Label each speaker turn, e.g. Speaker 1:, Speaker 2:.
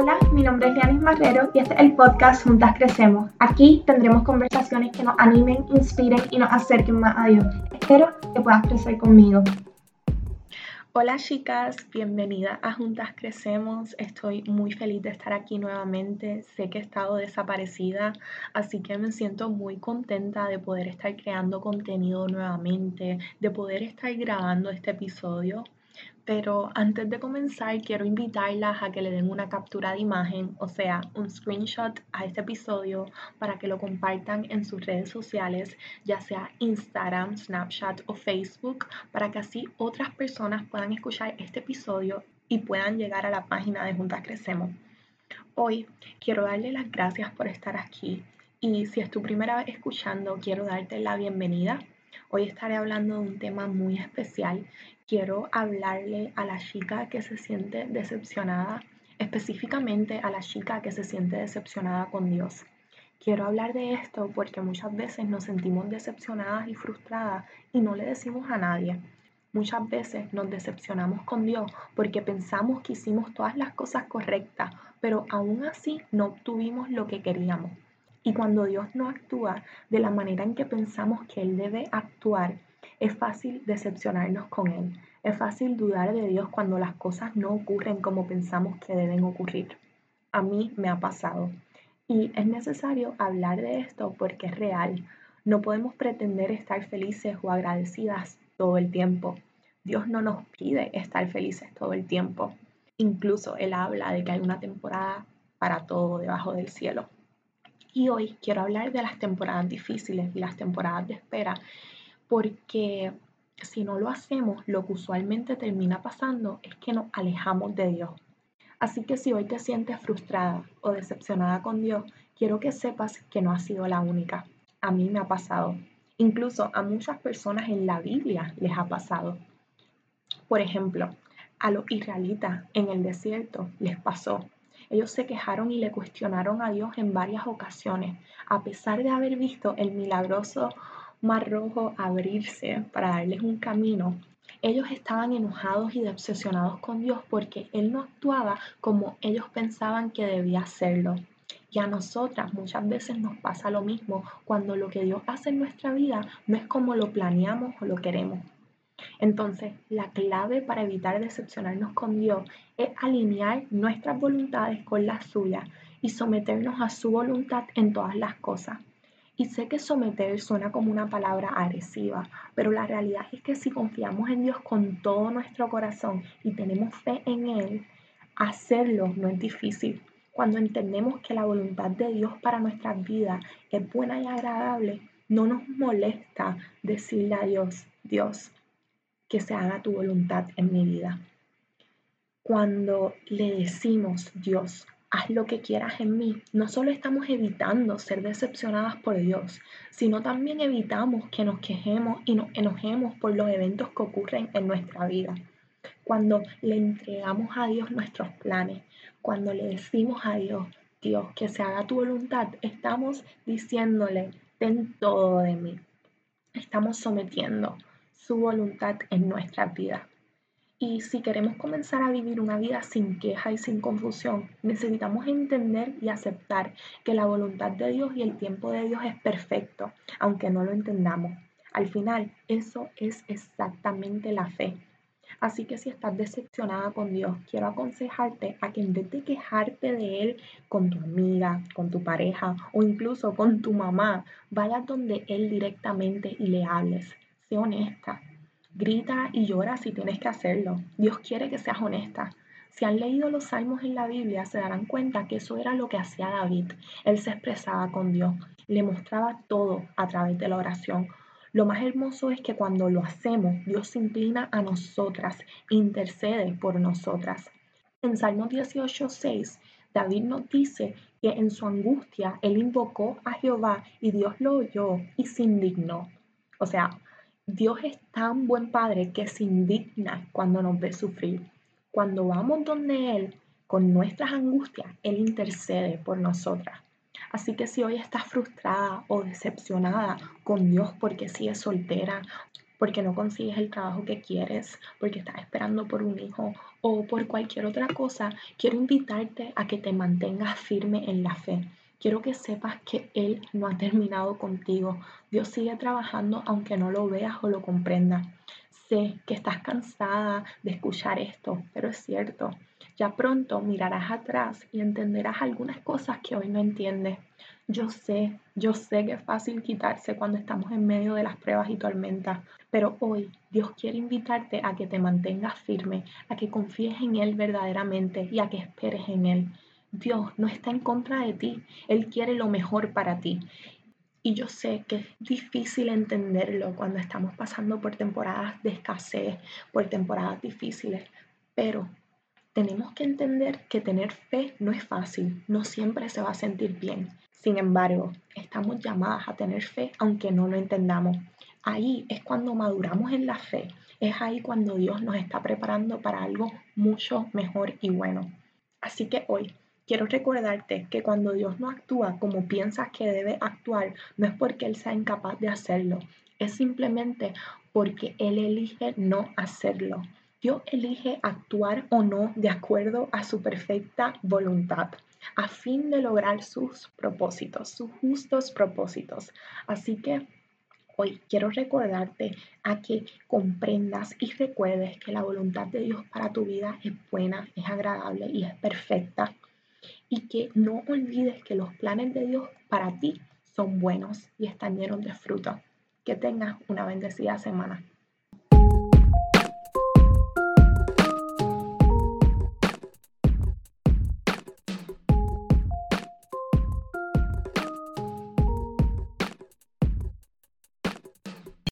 Speaker 1: Hola, mi nombre es Lianis Marrero y este es el podcast Juntas Crecemos. Aquí tendremos conversaciones que nos animen, inspiren y nos acerquen más a Dios. Espero que puedas crecer conmigo. Hola chicas, bienvenida a Juntas Crecemos. Estoy muy feliz de estar aquí nuevamente. Sé que he estado desaparecida, así que me siento muy contenta de poder estar creando contenido nuevamente, de poder estar grabando este episodio. Pero antes de comenzar, quiero invitarlas a que le den una captura de imagen, o sea, un screenshot a este episodio para que lo compartan en sus redes sociales, ya sea Instagram, Snapchat o Facebook, para que así otras personas puedan escuchar este episodio y puedan llegar a la página de Juntas Crecemos. Hoy quiero darle las gracias por estar aquí y si es tu primera vez escuchando, quiero darte la bienvenida. Hoy estaré hablando de un tema muy especial quiero hablarle a la chica que se siente decepcionada, específicamente a la chica que se siente decepcionada con Dios. Quiero hablar de esto porque muchas veces nos sentimos decepcionadas y frustradas y no le decimos a nadie. Muchas veces nos decepcionamos con Dios porque pensamos que hicimos todas las cosas correctas, pero aún así no obtuvimos lo que queríamos. Y cuando Dios no actúa de la manera en que pensamos que Él debe actuar, es fácil decepcionarnos con Él. Es fácil dudar de Dios cuando las cosas no ocurren como pensamos que deben ocurrir. A mí me ha pasado. Y es necesario hablar de esto porque es real. No podemos pretender estar felices o agradecidas todo el tiempo. Dios no nos pide estar felices todo el tiempo. Incluso Él habla de que hay una temporada para todo debajo del cielo. Y hoy quiero hablar de las temporadas difíciles y las temporadas de espera porque si no lo hacemos, lo que usualmente termina pasando es que nos alejamos de Dios. Así que si hoy te sientes frustrada o decepcionada con Dios, quiero que sepas que no has sido la única. A mí me ha pasado. Incluso a muchas personas en la Biblia les ha pasado. Por ejemplo, a los israelitas en el desierto les pasó. Ellos se quejaron y le cuestionaron a Dios en varias ocasiones, a pesar de haber visto el milagroso mar rojo abrirse para darles un camino, ellos estaban enojados y obsesionados con Dios porque Él no actuaba como ellos pensaban que debía hacerlo. Y a nosotras muchas veces nos pasa lo mismo cuando lo que Dios hace en nuestra vida no es como lo planeamos o lo queremos. Entonces, la clave para evitar decepcionarnos con Dios es alinear nuestras voluntades con las suyas y someternos a su voluntad en todas las cosas. Y sé que someter suena como una palabra agresiva, pero la realidad es que si confiamos en Dios con todo nuestro corazón y tenemos fe en Él, hacerlo no es difícil. Cuando entendemos que la voluntad de Dios para nuestras vidas es buena y agradable, no nos molesta decirle a Dios, Dios, que se haga tu voluntad en mi vida. Cuando le decimos, Dios, haz lo que quieras en mí, no solo estamos evitando ser decepcionadas por Dios, sino también evitamos que nos quejemos y nos enojemos por los eventos que ocurren en nuestra vida. Cuando le entregamos a Dios nuestros planes, cuando le decimos a Dios, Dios, que se haga tu voluntad, estamos diciéndole, ten todo de mí. Estamos sometiendo su voluntad en nuestra vida. Y si queremos comenzar a vivir una vida sin queja y sin confusión, necesitamos entender y aceptar que la voluntad de Dios y el tiempo de Dios es perfecto, aunque no lo entendamos. Al final, eso es exactamente la fe. Así que si estás decepcionada con Dios, quiero aconsejarte a que en vez de quejarte de Él con tu amiga, con tu pareja o incluso con tu mamá, vayas donde Él directamente y le hables. Honesta, Grita y llora si tienes que hacerlo. Dios quiere que seas honesta. Si han leído los salmos en la Biblia, se darán cuenta que eso era lo que hacía David. Él se expresaba con Dios, le mostraba todo a través de la oración. Lo más hermoso es que cuando lo hacemos, Dios se inclina a nosotras, intercede por nosotras. En Salmo 18:6, David nos dice que en su angustia él invocó a Jehová y Dios lo oyó y se indignó. O sea, Dios es tan buen padre que se indigna cuando nos ve sufrir. Cuando vamos donde Él con nuestras angustias, Él intercede por nosotras. Así que si hoy estás frustrada o decepcionada con Dios porque sigues soltera porque no consigues el trabajo que quieres, porque estás esperando por un hijo o por cualquier otra cosa, quiero invitarte a que te mantengas firme en la fe. Quiero que sepas que Él no ha terminado contigo. Dios sigue trabajando aunque no lo veas o lo comprendas. Sé que estás cansada de escuchar esto, pero es cierto. Ya pronto mirarás atrás y entenderás algunas cosas que hoy no entiendes. Yo sé, yo sé que es fácil quitarse cuando estamos en medio de las pruebas y tormentas, pero hoy Dios quiere invitarte a que te mantengas firme, a que confíes en Él verdaderamente y a que esperes en Él. Dios no está en contra de ti, Él quiere lo mejor para ti. Y yo sé que es difícil entenderlo cuando estamos pasando por temporadas de escasez, por temporadas difíciles, pero tenemos que entender que tener fe no es fácil, no siempre se va a sentir bien. Sin embargo, estamos llamadas a tener fe aunque no lo entendamos. Ahí es cuando maduramos en la fe, es ahí cuando Dios nos está preparando para algo mucho mejor y bueno. Así que hoy quiero recordarte que cuando Dios no actúa como piensas que debe actuar, no es porque Él sea incapaz de hacerlo, es simplemente porque Él elige no hacerlo. Dios elige actuar o no de acuerdo a su perfecta voluntad a fin de lograr sus propósitos, sus justos propósitos. Así que hoy quiero recordarte a que comprendas y recuerdes que la voluntad de Dios para tu vida es buena, es agradable y es perfecta. Y que no olvides que los planes de Dios para ti son buenos y están llenos de fruto. Que tengas una bendecida semana.